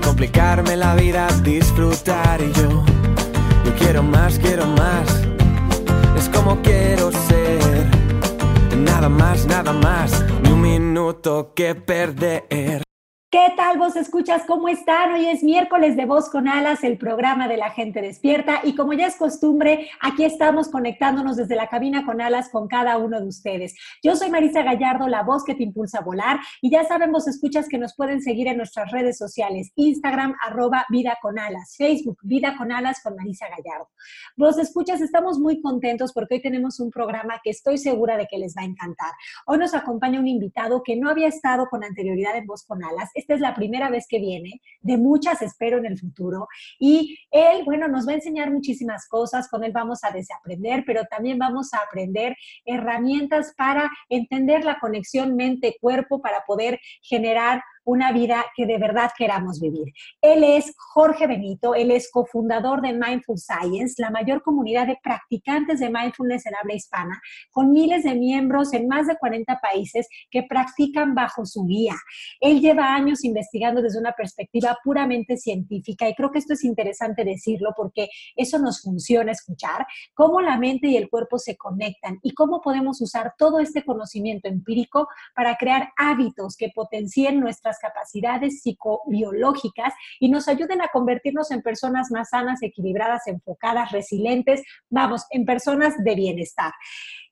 complicarme la vida, disfrutar y yo yo quiero más, quiero más. Es como quiero ser. Nada más, nada más. Ni un minuto que perder. ¿Qué tal vos escuchas? ¿Cómo están? Hoy es miércoles de Voz con Alas, el programa de la gente despierta y como ya es costumbre, aquí estamos conectándonos desde la cabina con alas con cada uno de ustedes. Yo soy Marisa Gallardo, la voz que te impulsa a volar y ya saben vos escuchas que nos pueden seguir en nuestras redes sociales, Instagram arroba vida con alas, Facebook vida con alas con Marisa Gallardo. Vos escuchas, estamos muy contentos porque hoy tenemos un programa que estoy segura de que les va a encantar. Hoy nos acompaña un invitado que no había estado con anterioridad en Voz con Alas esta es la primera vez que viene, de muchas espero en el futuro. Y él, bueno, nos va a enseñar muchísimas cosas, con él vamos a desaprender, pero también vamos a aprender herramientas para entender la conexión mente-cuerpo, para poder generar una vida que de verdad queramos vivir. Él es Jorge Benito, él es cofundador de Mindful Science, la mayor comunidad de practicantes de mindfulness en habla hispana, con miles de miembros en más de 40 países que practican bajo su guía. Él lleva años investigando desde una perspectiva puramente científica y creo que esto es interesante decirlo porque eso nos funciona escuchar, cómo la mente y el cuerpo se conectan y cómo podemos usar todo este conocimiento empírico para crear hábitos que potencien nuestra capacidades psicobiológicas y nos ayuden a convertirnos en personas más sanas, equilibradas, enfocadas, resilientes, vamos, en personas de bienestar.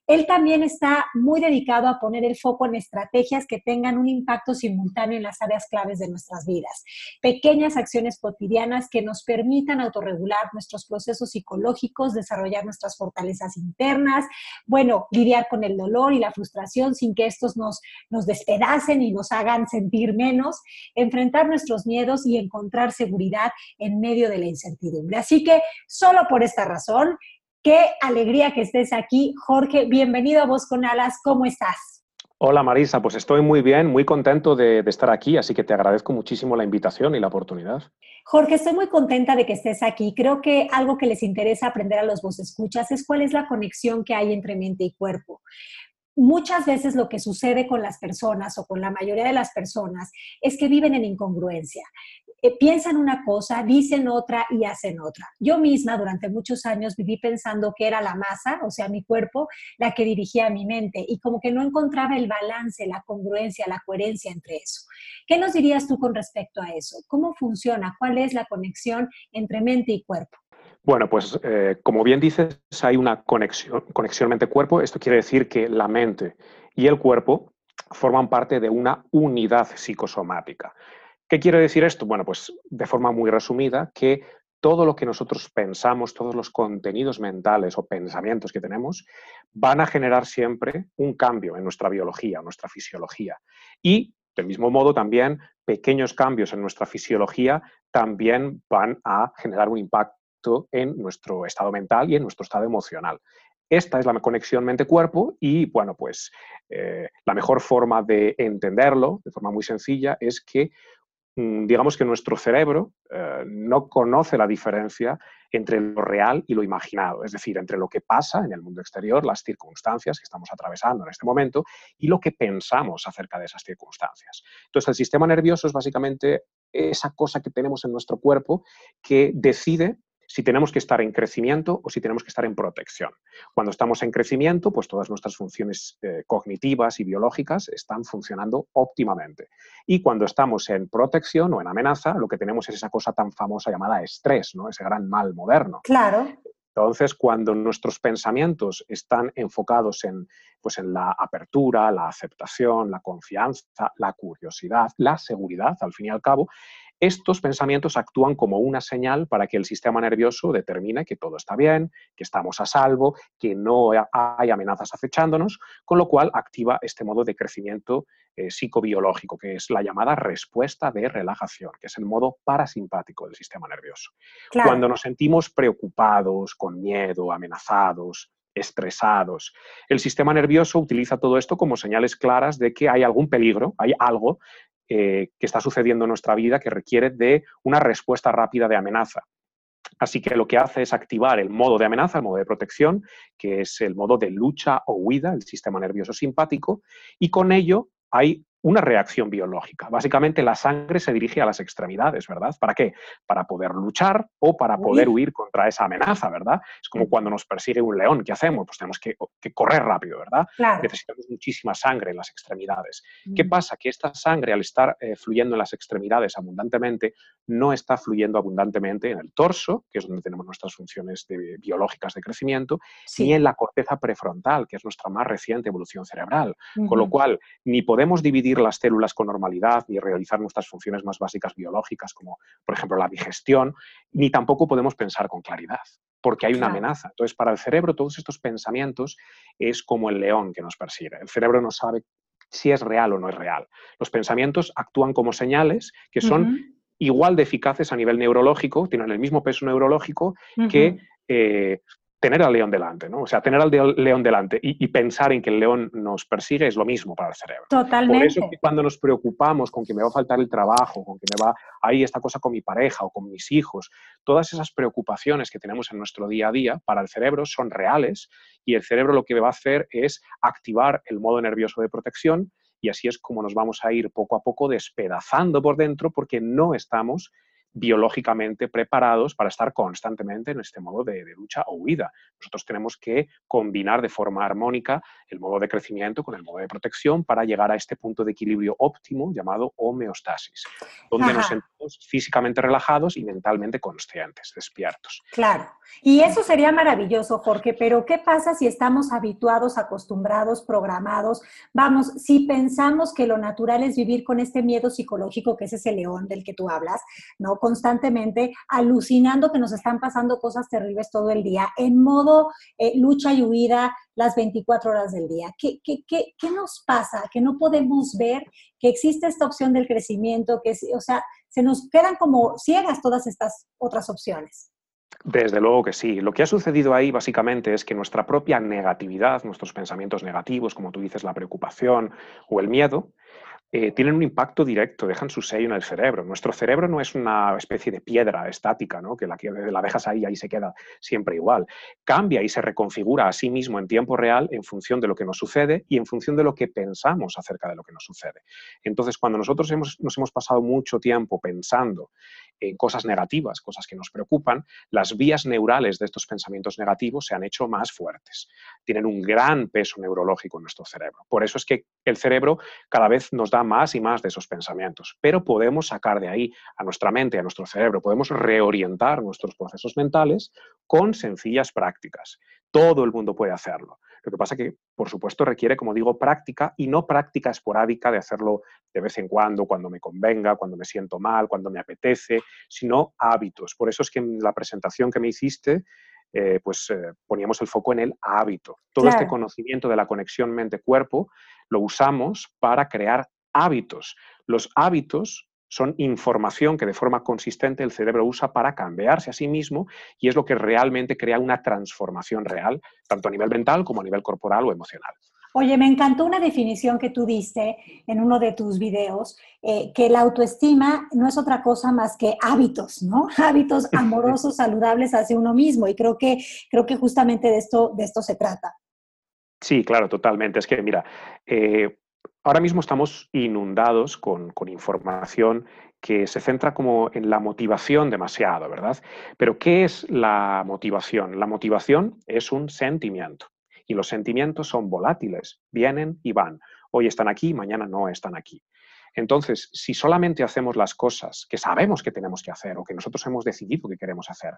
Él también está muy dedicado a poner el foco en estrategias que tengan un impacto simultáneo en las áreas claves de nuestras vidas. Pequeñas acciones cotidianas que nos permitan autorregular nuestros procesos psicológicos, desarrollar nuestras fortalezas internas, bueno, lidiar con el dolor y la frustración sin que estos nos, nos despedacen y nos hagan sentir menos, enfrentar nuestros miedos y encontrar seguridad en medio de la incertidumbre. Así que solo por esta razón, Qué alegría que estés aquí, Jorge. Bienvenido a Voz con Alas. ¿Cómo estás? Hola Marisa, pues estoy muy bien, muy contento de, estar aquí, así que te agradezco muchísimo la invitación y la oportunidad. Jorge, estoy muy contenta de que estés aquí. Creo que algo que les interesa aprender a los vos escuchas es cuál es la conexión que hay entre mente y cuerpo muchas veces lo que sucede con las personas o con la mayoría de las personas es que viven en incongruencia. Eh, piensan una cosa, dicen otra y hacen otra. Yo misma durante muchos años viví pensando que era la masa, o sea, mi cuerpo, la que dirigía mi mente y como que no encontraba el balance, la congruencia, la coherencia entre eso. ¿Qué nos dirías tú con respecto a eso? ¿Cómo funciona? ¿Cuál es la conexión entre mente y cuerpo? Bueno, pues eh, como bien dices, hay una conexión, conexión mente-cuerpo. Esto quiere decir que la mente y el cuerpo forman parte de una unidad psicosomática. ¿Qué quiere decir esto? Bueno, pues de forma muy resumida, que todo lo que nosotros pensamos, todos los contenidos mentales o pensamientos que tenemos, van a generar siempre un cambio en nuestra biología, nuestra fisiología. Y, del mismo modo, también pequeños cambios en nuestra fisiología también van a generar un impacto en nuestro estado mental y en nuestro estado emocional. Esta es la conexión mente-cuerpo y, bueno, pues eh, la mejor forma de entenderlo, de forma muy sencilla, es que digamos que nuestro cerebro eh, no conoce la diferencia entre lo real y lo imaginado, es decir, entre lo que pasa en el mundo exterior, las circunstancias que estamos atravesando en este momento y lo que pensamos acerca de esas circunstancias. Entonces, el sistema nervioso es básicamente esa cosa que tenemos en nuestro cuerpo que decide si tenemos que estar en crecimiento o si tenemos que estar en protección. Cuando estamos en crecimiento, pues todas nuestras funciones eh, cognitivas y biológicas están funcionando óptimamente. Y cuando estamos en protección o en amenaza, lo que tenemos es esa cosa tan famosa llamada estrés, ¿no? ese gran mal moderno. Claro. Entonces, cuando nuestros pensamientos están enfocados en, pues, en la apertura, la aceptación, la confianza, la curiosidad, la seguridad, al fin y al cabo, estos pensamientos actúan como una señal para que el sistema nervioso determine que todo está bien, que estamos a salvo, que no hay amenazas acechándonos, con lo cual activa este modo de crecimiento eh, psicobiológico, que es la llamada respuesta de relajación, que es el modo parasimpático del sistema nervioso. Cuando nos sentimos preocupados, con miedo, amenazados, estresados. El sistema nervioso utiliza todo esto como señales claras de que hay algún peligro, hay algo eh, que está sucediendo en nuestra vida que requiere de una respuesta rápida de amenaza. Así que lo que hace es activar el modo de amenaza, el modo de protección, que es el modo de lucha o huida, el sistema nervioso simpático, y con ello hay una reacción biológica. Básicamente la sangre se dirige a las extremidades, ¿verdad? ¿Para qué? Para poder luchar o para poder huir contra esa amenaza, ¿verdad? Es como cuando nos persigue un león, ¿qué hacemos? Pues tenemos que, correr rápido, ¿verdad? Necesitamos muchísima sangre en las extremidades. ¿Qué mm. pasa? Que esta sangre, al estar eh, fluyendo en las extremidades abundantemente, no está fluyendo abundantemente en el torso, que es donde tenemos nuestras funciones biológicas de crecimiento, ni en la corteza prefrontal, que es nuestra más reciente evolución cerebral. Con lo cual, ni podemos dividir las células con normalidad ni realizar nuestras funciones más básicas biológicas, como por ejemplo la digestión, ni tampoco podemos pensar con claridad, porque hay una amenaza. Entonces, para el cerebro, todos estos pensamientos es como el león que nos persigue. El cerebro no sabe si es real o no es real. Los pensamientos actúan como señales que son igual de eficaces a nivel neurológico, tienen el mismo peso neurológico que eh, tener al león delante, ¿no? O sea, tener al león delante y, pensar en que el león nos persigue es lo mismo para el cerebro. Totalmente. Por eso que cuando nos preocupamos con que me va a faltar el trabajo, con que me va ahí esta cosa con mi pareja o con mis hijos, todas esas preocupaciones que tenemos en nuestro día a día para el cerebro son reales y el cerebro lo que va a hacer es activar el modo nervioso de protección y así es como nos vamos a ir poco a poco despedazando por dentro porque no estamos biológicamente preparados para estar constantemente en este modo de, lucha o huida. Nosotros tenemos que combinar de forma armónica el modo de crecimiento con el modo de protección para llegar a este punto de equilibrio óptimo llamado homeostasis, donde nos sentimos físicamente relajados y mentalmente conscientes, despiertos. Claro, y eso sería maravilloso, Jorge, pero ¿qué pasa si estamos habituados, acostumbrados, programados? Vamos, si pensamos que lo natural es vivir con este miedo psicológico que es ese león del que tú hablas, ¿no? Constantemente alucinando que nos están pasando cosas terribles todo el día, en modo eh, lucha y huida las 24 horas del día. ¿Qué, qué, qué, qué nos pasa? Que no podemos ver que existe esta opción del crecimiento, que, o sea, se nos quedan como ciegas todas estas otras opciones. Desde luego que sí. Lo que ha sucedido ahí básicamente es que nuestra propia negatividad, nuestros pensamientos negativos, como tú dices, la preocupación o el miedo, eh, tienen un impacto directo, dejan su sello en el cerebro. Nuestro cerebro no es una especie de piedra estática, ¿no? que la, la dejas ahí y ahí se queda siempre igual. Cambia y se reconfigura a sí mismo en tiempo real en función de lo que nos sucede y en función de lo que pensamos acerca de lo que nos sucede. Entonces, cuando nosotros hemos, nos hemos pasado mucho tiempo pensando en cosas negativas, cosas que nos preocupan, las vías neurales de estos pensamientos negativos se han hecho más fuertes. Tienen un gran peso neurológico en nuestro cerebro. Por eso es que el cerebro cada vez nos da más y más de esos pensamientos, pero podemos sacar de ahí a nuestra mente, a nuestro cerebro, podemos reorientar nuestros procesos mentales con sencillas prácticas. Todo el mundo puede hacerlo. Lo que pasa que, por supuesto, requiere, como digo, práctica y no práctica esporádica de hacerlo de vez en cuando, cuando me convenga, cuando me siento mal, cuando me apetece, sino hábitos. Por eso es que en la presentación que me hiciste, eh, pues eh, poníamos el foco en el hábito. Todo este conocimiento de la conexión mente-cuerpo lo usamos para crear hábitos. Los hábitos son información que de forma consistente el cerebro usa para cambiarse a sí mismo y es lo que realmente crea una transformación real, tanto a nivel mental como a nivel corporal o emocional. Oye, me encantó una definición que tú diste en uno de tus videos, eh, que la autoestima no es otra cosa más que hábitos, ¿no? Hábitos amorosos, saludables hacia uno mismo. Y creo que, creo que justamente de esto, de esto se trata. Sí, claro, totalmente. Es que, mira, eh, Ahora mismo estamos inundados con, información que se centra como en la motivación demasiado, ¿verdad? Pero ¿qué es la motivación? La motivación es un sentimiento y los sentimientos son volátiles, vienen y van. Hoy están aquí, mañana no están aquí. Entonces, si solamente hacemos las cosas que sabemos que tenemos que hacer o que nosotros hemos decidido que queremos hacer,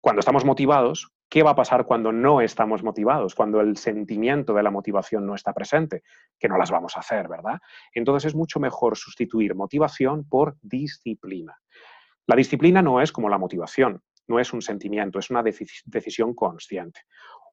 cuando estamos motivados, ¿Qué va a pasar cuando no estamos motivados, cuando el sentimiento de la motivación no está presente? Que no las vamos a hacer, ¿verdad? Entonces es mucho mejor sustituir motivación por disciplina. La disciplina no es como la motivación, no es un sentimiento, es una decisión consciente.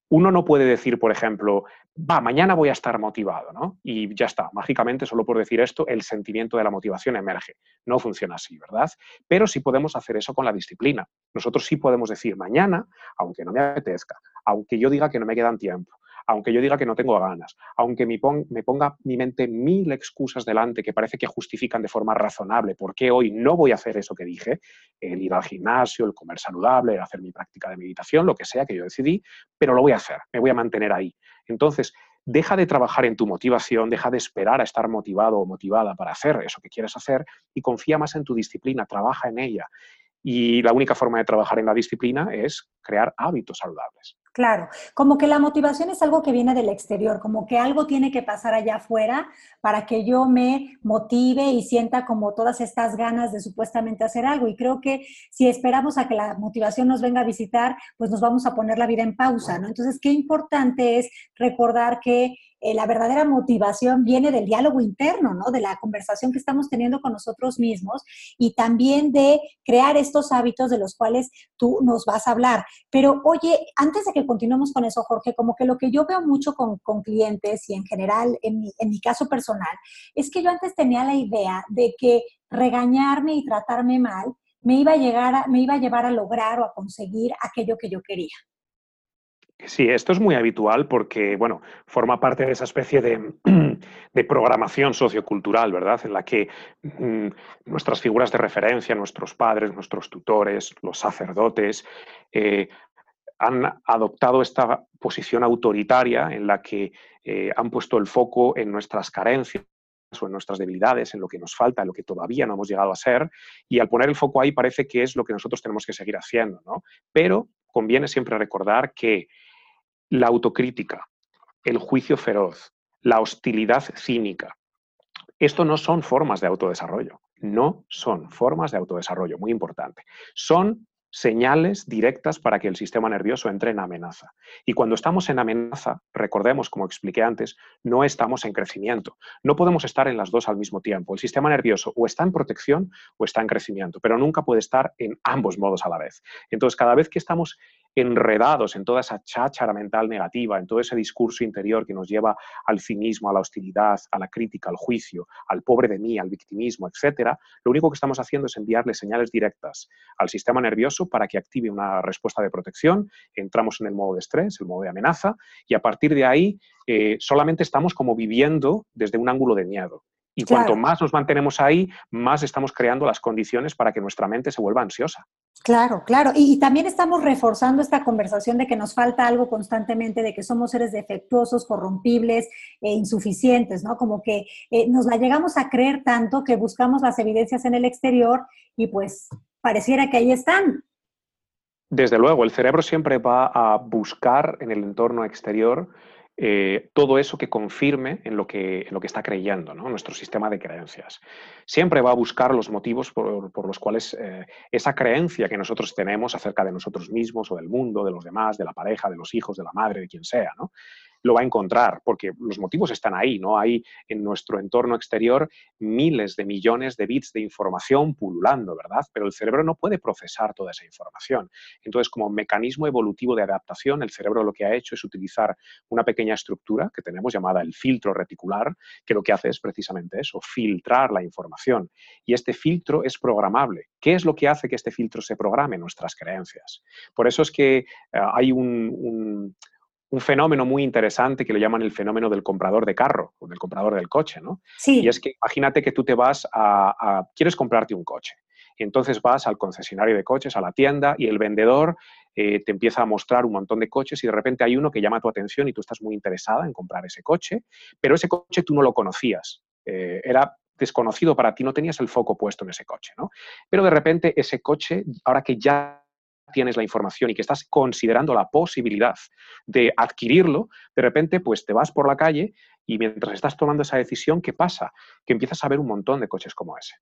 Uno no puede decir, por ejemplo, va, mañana voy a estar motivado, ¿no? Y ya está, mágicamente, solo por decir esto, el sentimiento de la motivación emerge. No funciona así, ¿verdad? Pero sí podemos hacer eso con la disciplina. Nosotros sí podemos decir mañana, aunque no me apetezca, aunque yo diga que no me quedan tiempo, aunque yo diga que no tengo ganas, aunque me, ponga mi mente mil excusas delante que parece que justifican de forma razonable por qué hoy no voy a hacer eso que dije, el ir al gimnasio, el comer saludable, el hacer mi práctica de meditación, lo que sea que yo decidí, pero lo voy a hacer, me voy a mantener ahí. Entonces, deja de trabajar en tu motivación, deja de esperar a estar motivado o motivada para hacer eso que quieres hacer y confía más en tu disciplina, trabaja en ella. Y la única forma de trabajar en la disciplina es crear hábitos saludables. Claro, como que la motivación es algo que viene del exterior, como que algo tiene que pasar allá afuera para que yo me motive y sienta como todas estas ganas de supuestamente hacer algo. Y creo que si esperamos a que la motivación nos venga a visitar, pues nos vamos a poner la vida en pausa, ¿no? Entonces, qué importante es recordar que eh, la verdadera motivación viene del diálogo interno, ¿no? De la conversación que estamos teniendo con nosotros mismos y también de crear estos hábitos de los cuales tú nos vas a hablar. Pero oye, antes de que continuemos con eso, Jorge, como que lo que yo veo mucho con, clientes y en general en mi, en mi caso personal, es que yo antes tenía la idea de que regañarme y tratarme mal me iba a, llegar me iba a llevar a lograr o a conseguir aquello que yo quería. Sí, esto es muy habitual porque, bueno, forma parte de esa especie de, programación sociocultural, ¿verdad? En la que mm, nuestras figuras de referencia, nuestros padres, nuestros tutores, los sacerdotes, eh, han adoptado esta posición autoritaria en la que eh, han puesto el foco en nuestras carencias o en nuestras debilidades, en lo que nos falta, en lo que todavía no hemos llegado a ser, y al poner el foco ahí parece que es lo que nosotros tenemos que seguir haciendo, ¿no? Pero conviene siempre recordar que la autocrítica, el juicio feroz, la hostilidad cínica. Esto no son formas de autodesarrollo, no son formas de autodesarrollo, muy importante. Son señales directas para que el sistema nervioso entre en amenaza. Y cuando estamos en amenaza, recordemos, como expliqué antes, no estamos en crecimiento. No podemos estar en las dos al mismo tiempo. El sistema nervioso o está en protección o está en crecimiento, pero nunca puede estar en ambos modos a la vez. Entonces, cada vez que estamos enredados en toda esa cháchara mental negativa, en todo ese discurso interior que nos lleva al cinismo, a la hostilidad, a la crítica, al juicio, al pobre de mí, al victimismo, etcétera, lo único que estamos haciendo es enviarle señales directas al sistema nervioso para que active una respuesta de protección, entramos en el modo de estrés, el modo de amenaza, y a partir de ahí eh, solamente estamos como viviendo desde un ángulo de miedo. Y cuanto más nos mantenemos ahí, más estamos creando las condiciones para que nuestra mente se vuelva ansiosa. Claro, claro. Y, también estamos reforzando esta conversación de que nos falta algo constantemente, de que somos seres defectuosos, corrompibles e insuficientes, ¿no? Como que eh, nos la llegamos a creer tanto que buscamos las evidencias en el exterior y pues pareciera que ahí están. Desde luego, el cerebro siempre va a buscar en el entorno exterior eh, todo eso que confirme en lo que, lo que está creyendo, nuestro sistema de creencias. Siempre va a buscar los motivos por, los cuales eh, esa creencia que nosotros tenemos acerca de nosotros mismos o del mundo, de los demás, de la pareja, de los hijos, de la madre, de quien sea, ¿no? Lo va a encontrar, porque los motivos están ahí, ¿no? Hay en nuestro entorno exterior miles de millones de bits de información pululando, ¿verdad? Pero el cerebro no puede procesar toda esa información. Entonces, como mecanismo evolutivo de adaptación, el cerebro lo que ha hecho es utilizar una pequeña estructura que tenemos llamada el filtro reticular, que lo que hace es precisamente eso, filtrar la información. Y este filtro es programable. ¿Qué es lo que hace que este filtro se programe? Nuestras creencias. Por eso es que eh, hay un un fenómeno muy interesante que le llaman el fenómeno del comprador de carro o del comprador del coche, ¿no? Sí. Y es que imagínate que tú te vas a, quieres comprarte un coche. Y entonces vas al concesionario de coches, a la tienda, y el vendedor eh, te empieza a mostrar un montón de coches y de repente hay uno que llama tu atención y tú estás muy interesada en comprar ese coche, pero ese coche tú no lo conocías. Eh, era desconocido para ti, no tenías el foco puesto en ese coche, ¿no? Pero de repente ese coche, ahora que ya tienes la información y que estás considerando la posibilidad de adquirirlo, de repente pues te vas por la calle y mientras estás tomando esa decisión, ¿qué pasa? Que empiezas a ver un montón de coches como ese.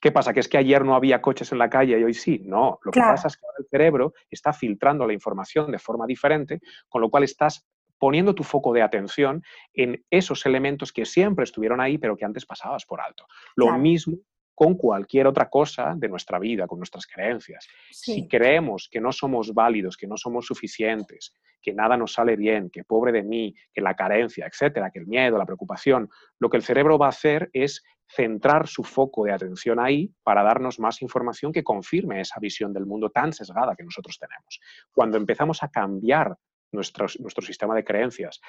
¿Qué pasa? ¿Que es que ayer no había coches en la calle y hoy sí? No, lo que pasa es que el cerebro está filtrando la información de forma diferente, con lo cual estás poniendo tu foco de atención en esos elementos que siempre estuvieron ahí, pero que antes pasabas por alto. Lo mismo con cualquier otra cosa de nuestra vida, con nuestras creencias. Si creemos que no somos válidos, que no somos suficientes, que nada nos sale bien, que pobre de mí, que la carencia, etcétera, que el miedo, la preocupación, lo que el cerebro va a hacer es centrar su foco de atención ahí para darnos más información que confirme esa visión del mundo tan sesgada que nosotros tenemos. Cuando empezamos a cambiar nuestro, nuestro sistema de creencias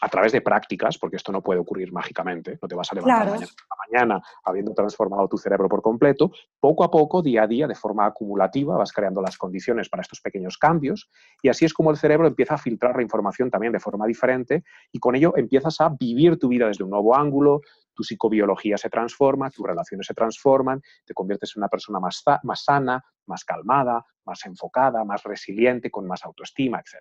a través de prácticas, porque esto no puede ocurrir mágicamente, no te vas a levantar mañana, mañana, habiendo transformado tu cerebro por completo, poco a poco, día a día, de forma acumulativa, vas creando las condiciones para estos pequeños cambios y así es como el cerebro empieza a filtrar la información también de forma diferente y con ello empiezas a vivir tu vida desde un nuevo ángulo, tu psicobiología se transforma, tus relaciones se transforman, te conviertes en una persona más, más sana, más calmada, más enfocada, más resiliente, con más autoestima, etc.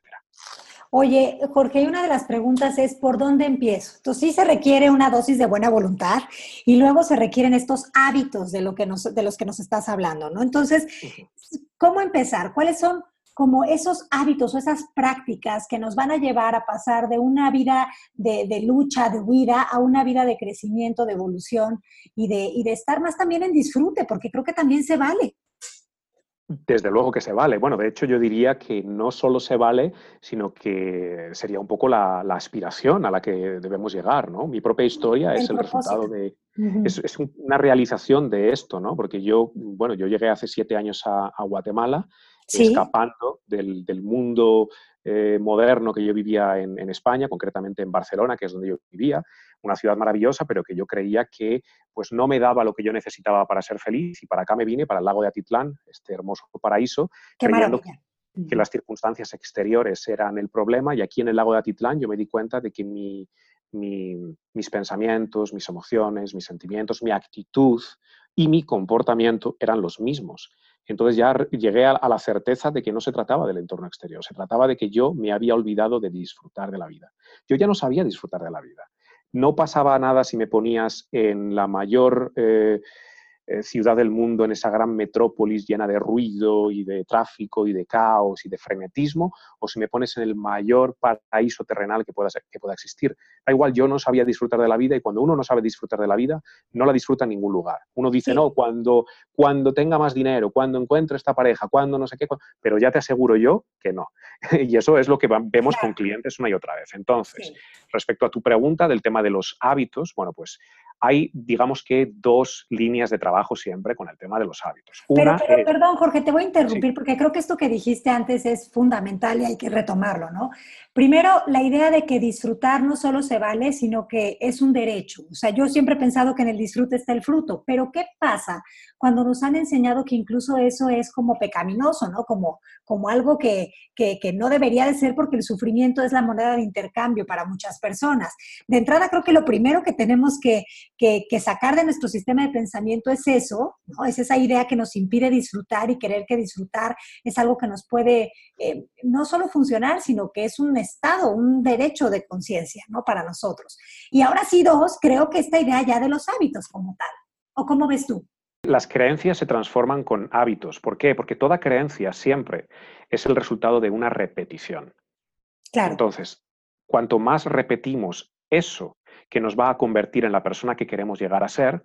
Oye, Jorge, una de las preguntas es, ¿por dónde empiezo? Entonces, sí se requiere una dosis de buena voluntad y luego se requieren estos hábitos de, lo que de los que nos estás hablando, ¿no? Entonces, ¿cómo empezar? ¿Cuáles son como esos hábitos o esas prácticas que nos van a llevar a pasar de una vida de, lucha, de huida, a una vida de crecimiento, de evolución y de, y de estar más también en disfrute, porque creo que también se vale. Desde luego que se vale. Bueno, de hecho yo diría que no solo se vale, sino que sería un poco la, aspiración a la que debemos llegar, ¿no? Mi propia historia es el resultado de... es, una realización de esto, ¿no? Porque yo, bueno, yo llegué hace siete años a, Guatemala escapando del, mundo eh, moderno que yo vivía en, en, España, concretamente en Barcelona, que es donde yo vivía, una ciudad maravillosa, pero que yo creía que pues, no me daba lo que yo necesitaba para ser feliz y para acá me vine, para el lago de Atitlán, este hermoso paraíso, creyendo que, las circunstancias exteriores eran el problema y aquí en el lago de Atitlán yo me di cuenta de que mis pensamientos, mis emociones, mis sentimientos, mi actitud y mi comportamiento eran los mismos. Entonces ya llegué a, la certeza de que no se trataba del entorno exterior, se trataba de que yo me había olvidado de disfrutar de la vida. Yo ya no sabía disfrutar de la vida. No pasaba nada si me ponías en la mayor eh, eh, ciudad del mundo, en esa gran metrópolis llena de ruido y de tráfico y de caos y de frenetismo, o si me pones en el mayor paraíso terrenal que pueda, que pueda existir. Da igual, yo no sabía disfrutar de la vida y cuando uno no sabe disfrutar de la vida, no la disfruta en ningún lugar. Uno dice, no, cuando, cuando tenga más dinero, cuando encuentre esta pareja, cuando no sé qué, pero ya te aseguro yo que no. y eso es lo que vemos con clientes una y otra vez. Entonces, respecto a tu pregunta del tema de los hábitos, bueno, pues hay, digamos que, dos líneas de trabajo siempre con el tema de los hábitos. pero, perdón, Jorge, te voy a interrumpir porque creo que esto que dijiste antes es fundamental y hay que retomarlo, ¿no? Primero, la idea de que disfrutar no solo se vale, sino que es un derecho. O sea, yo siempre he pensado que en el disfrute está el fruto, pero ¿qué pasa cuando nos han enseñado que incluso eso es como pecaminoso, ¿no? Como, como algo que, que, que no debería de ser porque el sufrimiento es la moneda de intercambio para muchas personas. De entrada, creo que lo primero que tenemos que, que, sacar de nuestro sistema de pensamiento es eso, ¿no? es esa idea que nos impide disfrutar y querer que disfrutar es algo que nos puede eh, no solo funcionar, sino que es un estado, un derecho de conciencia ¿no? para nosotros. Y ahora sí, dos, creo que esta idea ya de los hábitos como tal. ¿O cómo ves tú? Las creencias se transforman con hábitos. ¿Por qué? Porque toda creencia siempre es el resultado de una repetición. Claro. Entonces, cuanto más repetimos eso que nos va a convertir en la persona que queremos llegar a ser,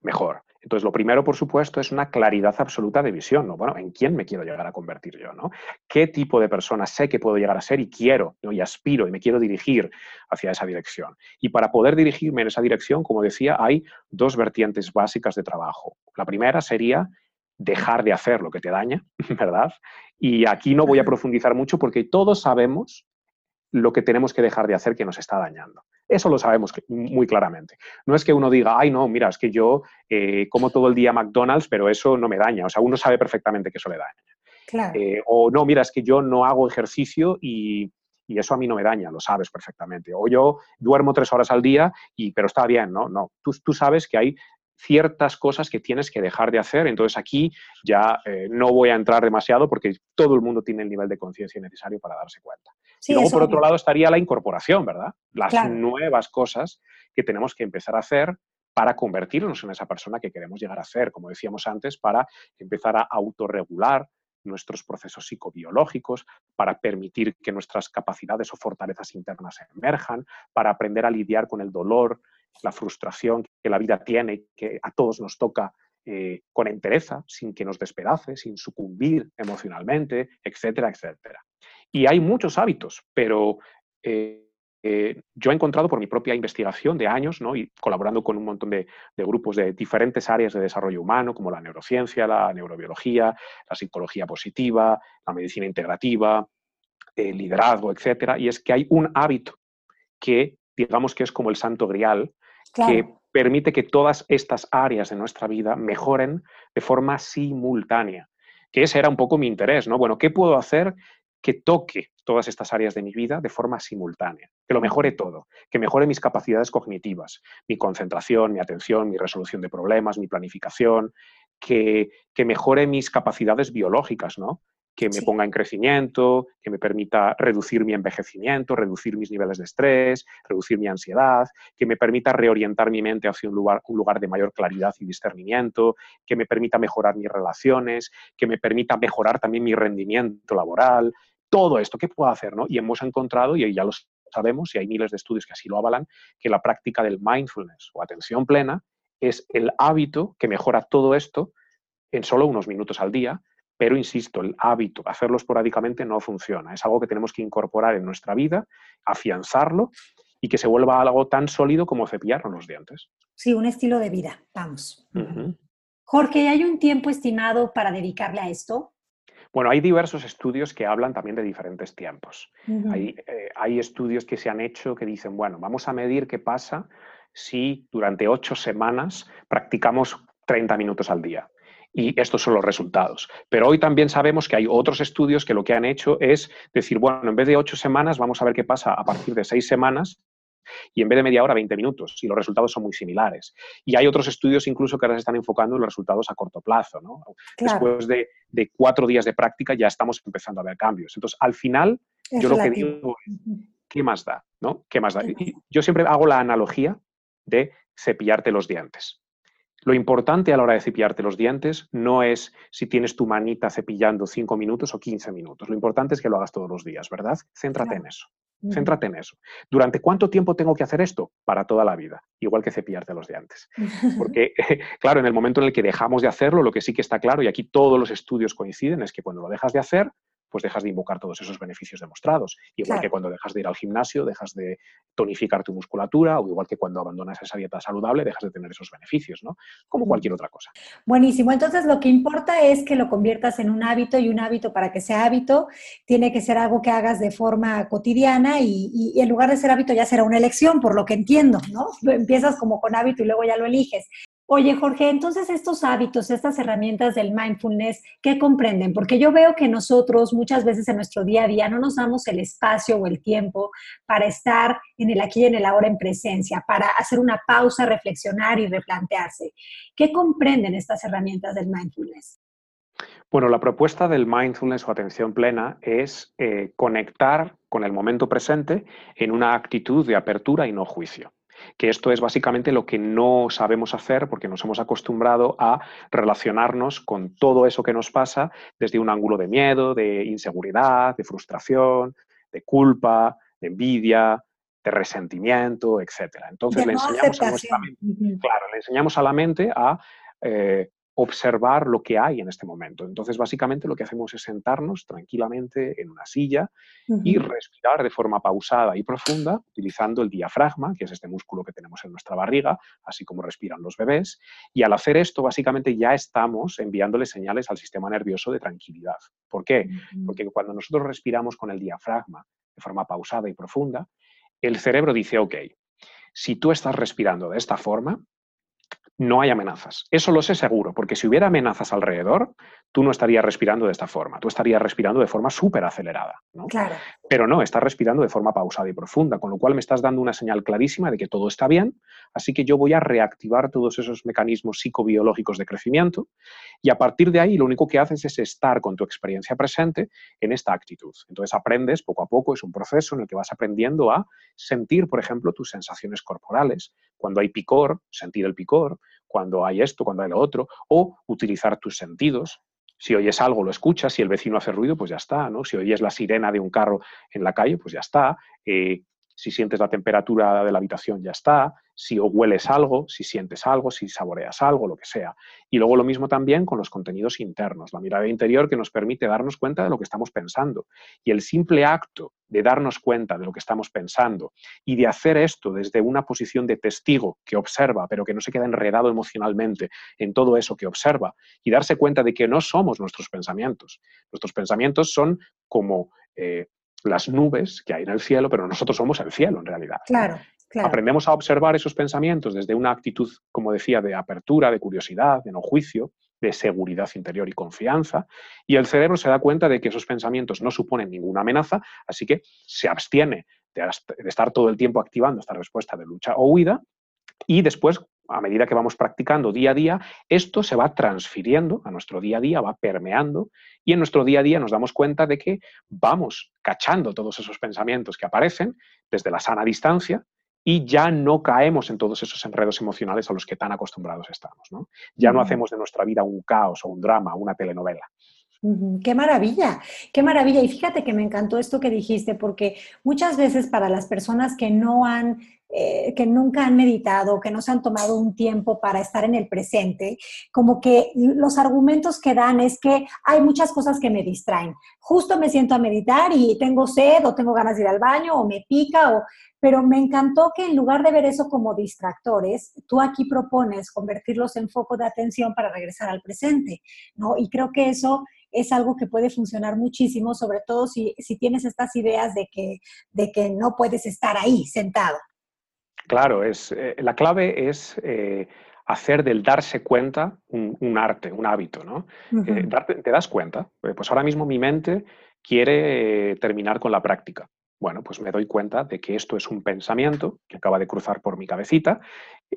mejor. Entonces, lo primero, por supuesto, es una claridad absoluta de visión, ¿no? Bueno, ¿en quién me quiero llegar a convertir yo, ¿no? ¿Qué tipo de persona sé que puedo llegar a ser y quiero, ¿no? y aspiro y me quiero dirigir hacia esa dirección? Y para poder dirigirme en esa dirección, como decía, hay dos vertientes básicas de trabajo. La primera sería dejar de hacer lo que te daña, ¿verdad? Y aquí no voy a profundizar mucho porque todos sabemos lo que tenemos que dejar de hacer que nos está dañando. Eso lo sabemos muy claramente. No es que uno diga, ay, no, mira, es que yo eh, como todo el día McDonald's, pero eso no me daña. O sea, uno sabe perfectamente que eso le daña. Eh, o no, mira, es que yo no hago ejercicio y, eso a mí no me daña, lo sabes perfectamente. O yo duermo tres horas al día, y, pero está bien, ¿no? No, tú, tú sabes que hay ciertas cosas que tienes que dejar de hacer. Entonces aquí ya eh, no voy a entrar demasiado porque todo el mundo tiene el nivel de conciencia necesario para darse cuenta. Y luego, por otro lado, estaría la incorporación, ¿verdad? Las nuevas cosas que tenemos que empezar a hacer para convertirnos en esa persona que queremos llegar a ser, como decíamos antes, para empezar a autorregular nuestros procesos psicobiológicos, para permitir que nuestras capacidades o fortalezas internas emerjan, para aprender a lidiar con el dolor, la frustración que la vida tiene, que a todos nos toca eh, con entereza, sin que nos despedace, sin sucumbir emocionalmente, etcétera, etcétera. Y hay muchos hábitos, pero eh, eh, yo he encontrado por mi propia investigación de años, ¿no? y colaborando con un montón de, grupos de diferentes áreas de desarrollo humano, como la neurociencia, la neurobiología, la psicología positiva, la medicina integrativa, el liderazgo, etcétera, y es que hay un hábito que, digamos que es como el santo grial, que permite que todas estas áreas de nuestra vida mejoren de forma simultánea. Que ese era un poco mi interés, ¿no? Bueno, ¿qué puedo hacer que toque todas estas áreas de mi vida de forma simultánea, que lo mejore todo, que mejore mis capacidades cognitivas, mi concentración, mi atención, mi resolución de problemas, mi planificación, que, que mejore mis capacidades biológicas, ¿no? que me ponga en crecimiento, que me permita reducir mi envejecimiento, reducir mis niveles de estrés, reducir mi ansiedad, que me permita reorientar mi mente hacia un lugar, un lugar de mayor claridad y discernimiento, que me permita mejorar mis relaciones, que me permita mejorar también mi rendimiento laboral, todo esto, ¿qué puedo hacer? ¿no? Y hemos encontrado, y ya lo sabemos, y hay miles de estudios que así lo avalan, que la práctica del mindfulness o atención plena es el hábito que mejora todo esto en solo unos minutos al día, pero insisto, el hábito, hacerlo esporádicamente no funciona. Es algo que tenemos que incorporar en nuestra vida, afianzarlo y que se vuelva algo tan sólido como cepillarnos los dientes. Sí, un estilo de vida, vamos. Jorge, ¿hay un tiempo estimado para dedicarle a esto? Bueno, hay diversos estudios que hablan también de diferentes tiempos. Eh, hay, estudios que se han hecho que dicen, bueno, vamos a medir qué pasa si durante ocho semanas practicamos 30 minutos al día. Y estos son los resultados. Pero hoy también sabemos que hay otros estudios que lo que han hecho es decir, bueno, en vez de ocho semanas, vamos a ver qué pasa a partir de seis semanas y en vez de media hora, 20 minutos, y los resultados son muy similares. Y hay otros estudios incluso que ahora se están enfocando en los resultados a corto plazo. ¿no? Después de, cuatro días de práctica ya estamos empezando a ver cambios. Entonces, al final, yo lo que digo es, ¿qué más da? ¿no? ¿Qué más da? yo siempre hago la analogía de cepillarte los dientes. Lo importante a la hora de cepillarte los dientes no es si tienes tu manita cepillando 5 minutos o 15 minutos. Lo importante es que lo hagas todos los días, ¿verdad? Céntrate en eso. Céntrate en eso. ¿Durante cuánto tiempo tengo que hacer esto? Para toda la vida, igual que cepillarte los dientes. Porque, claro, en el momento en el que dejamos de hacerlo, lo que sí que está claro, y aquí todos los estudios coinciden, es que cuando lo dejas de hacer, pues dejas de invocar todos esos beneficios demostrados. Igual que cuando dejas de ir al gimnasio, dejas de tonificar tu musculatura, o igual que cuando abandonas esa dieta saludable, dejas de tener esos beneficios, ¿no? Como cualquier otra cosa. Buenísimo. Entonces, lo que importa es que lo conviertas en un hábito y un hábito para que sea hábito tiene que ser algo que hagas de forma cotidiana y, y en lugar de ser hábito ya será una elección, por lo que entiendo, ¿no? Empiezas como con hábito y luego ya lo eliges. Oye, Jorge, entonces estos hábitos, estas herramientas del mindfulness, ¿qué comprenden? Porque yo veo que nosotros muchas veces en nuestro día a día no nos damos el espacio o el tiempo para estar en el aquí y en el ahora en presencia, para hacer una pausa, reflexionar y replantearse. ¿Qué comprenden estas herramientas del mindfulness? Bueno, la propuesta del mindfulness o atención plena es eh, conectar con el momento presente en una actitud de apertura y no juicio que esto es básicamente lo que no sabemos hacer porque nos hemos acostumbrado a relacionarnos con todo eso que nos pasa desde un ángulo de miedo, de inseguridad, de frustración, de culpa, de envidia, de resentimiento, etc. Entonces le enseñamos a nuestra mente, claro, le enseñamos a la mente a eh, observar lo que hay en este momento. Entonces, básicamente lo que hacemos es sentarnos tranquilamente en una silla y respirar de forma pausada y profunda, utilizando el diafragma, que es este músculo que tenemos en nuestra barriga, así como respiran los bebés. Y al hacer esto, básicamente ya estamos enviándole señales al sistema nervioso de tranquilidad. ¿Por qué? Porque cuando nosotros respiramos con el diafragma de forma pausada y profunda, el cerebro dice, ok, si tú estás respirando de esta forma, no hay amenazas. Eso lo sé seguro, porque si hubiera amenazas alrededor, tú no estarías respirando de esta forma, tú estarías respirando de forma súper acelerada. ¿no? Claro. Pero no, estás respirando de forma pausada y profunda, con lo cual me estás dando una señal clarísima de que todo está bien, así que yo voy a reactivar todos esos mecanismos psicobiológicos de crecimiento y a partir de ahí lo único que haces es estar con tu experiencia presente en esta actitud. Entonces aprendes poco a poco, es un proceso en el que vas aprendiendo a sentir, por ejemplo, tus sensaciones corporales, cuando hay picor, sentir el picor, cuando hay esto, cuando hay lo otro, o utilizar tus sentidos. Si oyes algo, lo escuchas, si el vecino hace ruido, pues ya está, ¿no? Si oyes la sirena de un carro en la calle, pues ya está. Eh, si sientes la temperatura de la habitación, ya está si hueles algo, si sientes algo, si saboreas algo, lo que sea. Y luego lo mismo también con los contenidos internos, la mirada interior que nos permite darnos cuenta de lo que estamos pensando. Y el simple acto de darnos cuenta de lo que estamos pensando y de hacer esto desde una posición de testigo que observa, pero que no se queda enredado emocionalmente en todo eso que observa, y darse cuenta de que no somos nuestros pensamientos. Nuestros pensamientos son como... Eh, las nubes que hay en el cielo, pero nosotros somos el cielo en realidad. Claro. Aprendemos a observar esos pensamientos desde una actitud, como decía, de apertura, de curiosidad, de no juicio, de seguridad interior y confianza, y el cerebro se da cuenta de que esos pensamientos no suponen ninguna amenaza, así que se abstiene de, estar todo el tiempo activando esta respuesta de lucha o huida, y después, a medida que vamos practicando día a día, esto se va transfiriendo a nuestro día a día, va permeando, y en nuestro día a día nos damos cuenta de que vamos cachando todos esos pensamientos que aparecen desde la sana distancia, y ya no caemos en todos esos enredos emocionales a los que tan acostumbrados estamos. ¿no? Ya no hacemos de nuestra vida un caos o un drama, una telenovela. Qué maravilla, qué maravilla. Y fíjate que me encantó esto que dijiste, porque muchas veces para las personas que no han eh, que nunca han meditado, que no se han tomado un tiempo para estar en el presente, como que los argumentos que dan es que hay muchas cosas que me distraen. Justo me siento a meditar y tengo sed o tengo ganas de ir al baño o me pica, o... pero me encantó que en lugar de ver eso como distractores, tú aquí propones convertirlos en foco de atención para regresar al presente, ¿no? Y creo que eso es algo que puede funcionar muchísimo, sobre todo si, si tienes estas ideas de que, de que no puedes estar ahí sentado. Claro, es, eh, la clave es eh, hacer del darse cuenta un, arte, un hábito, ¿no? Eh, ¿Te das cuenta? Pues ahora mismo mi mente quiere terminar con la práctica. Bueno, pues me doy cuenta de que esto es un pensamiento que acaba de cruzar por mi cabecita,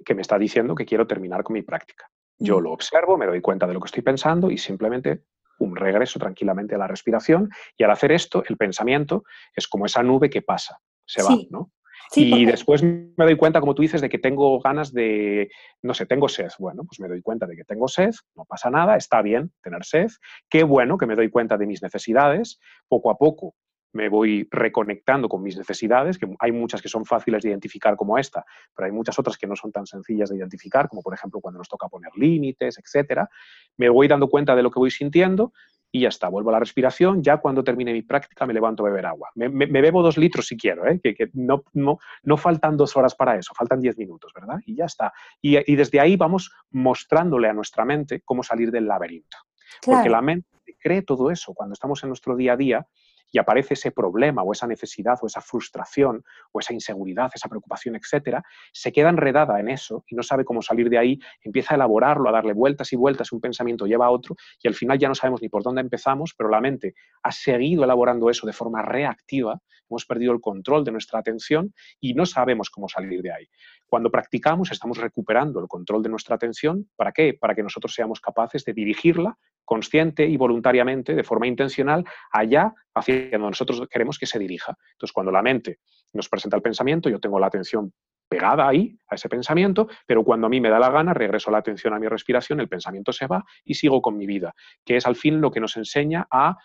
que me está diciendo que quiero terminar con mi práctica. Yo lo observo, me doy cuenta de lo que estoy pensando y simplemente un regreso tranquilamente a la respiración. Y al hacer esto, el pensamiento es como esa nube que pasa, se va, ¿no? Y después me doy cuenta, como tú dices, de que tengo ganas de, no sé, tengo sed. Bueno, pues me doy cuenta de que tengo sed, no pasa nada, está bien tener sed. Qué bueno que me doy cuenta de mis necesidades. Poco a poco me voy reconectando con mis necesidades, que hay muchas que son fáciles de identificar como esta, pero hay muchas otras que no son tan sencillas de identificar, como por ejemplo cuando nos toca poner límites, etcétera. Me voy dando cuenta de lo que voy sintiendo, y ya está, vuelvo a la respiración, ya cuando termine mi práctica me levanto a beber agua. Me, bebo dos litros si quiero, ¿eh? que, no, no, no, faltan dos horas para eso, faltan diez minutos, ¿verdad? Y ya está. Y, y, desde ahí vamos mostrándole a nuestra mente cómo salir del laberinto. Porque la mente cree todo eso. Cuando estamos en nuestro día a día, y aparece ese problema o esa necesidad o esa frustración o esa inseguridad, esa preocupación, etcétera, se queda enredada en eso y no sabe cómo salir de ahí, empieza a elaborarlo, a darle vueltas y vueltas, un pensamiento lleva a otro y al final ya no sabemos ni por dónde empezamos, pero la mente ha seguido elaborando eso de forma reactiva, hemos perdido el control de nuestra atención y no sabemos cómo salir de ahí. Cuando practicamos estamos recuperando el control de nuestra atención. ¿Para qué? Para que nosotros seamos capaces de dirigirla consciente y voluntariamente, de forma intencional, allá hacia donde nosotros queremos que se dirija. Entonces, cuando la mente nos presenta el pensamiento, yo tengo la atención pegada ahí, a ese pensamiento, pero cuando a mí me da la gana, regreso la atención a mi respiración, el pensamiento se va y sigo con mi vida, que es al fin lo que nos enseña a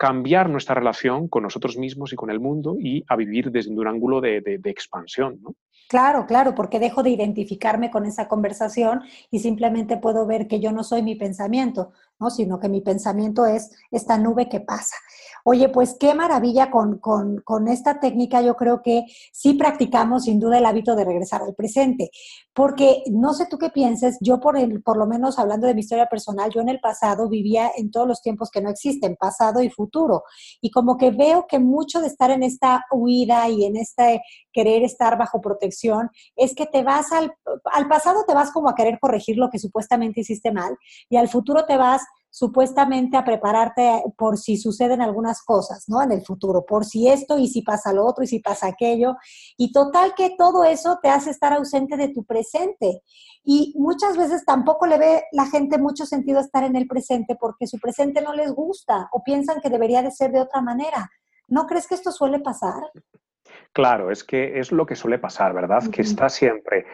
cambiar nuestra relación con nosotros mismos y con el mundo y a vivir desde un ángulo de, expansión. Claro, claro, porque dejo de identificarme con esa conversación y simplemente puedo ver que yo no soy mi pensamiento, ¿no? sino que mi pensamiento es esta nube que pasa. Oye, pues qué maravilla con, con, esta técnica. Yo creo que sí practicamos sin duda el hábito de regresar al presente, porque no sé tú qué pienses, yo por, el, por lo menos hablando de mi historia personal, yo en el pasado vivía en todos los tiempos que no existen, pasado y futuro, y como que veo que mucho de estar en esta huida y en este querer estar bajo protección es que te vas al, al pasado, te vas como a querer corregir lo que supuestamente hiciste mal, y al futuro te vas supuestamente a prepararte por si suceden algunas cosas, ¿no? En el futuro, por si esto y si pasa lo otro y si pasa aquello. Y total que todo eso te hace estar ausente de tu presente. Y muchas veces tampoco le ve la gente mucho sentido estar en el presente porque su presente no les gusta o piensan que debería de ser de otra manera. ¿No crees que esto suele pasar? Claro, es que es lo que suele pasar, ¿verdad? Que está siempre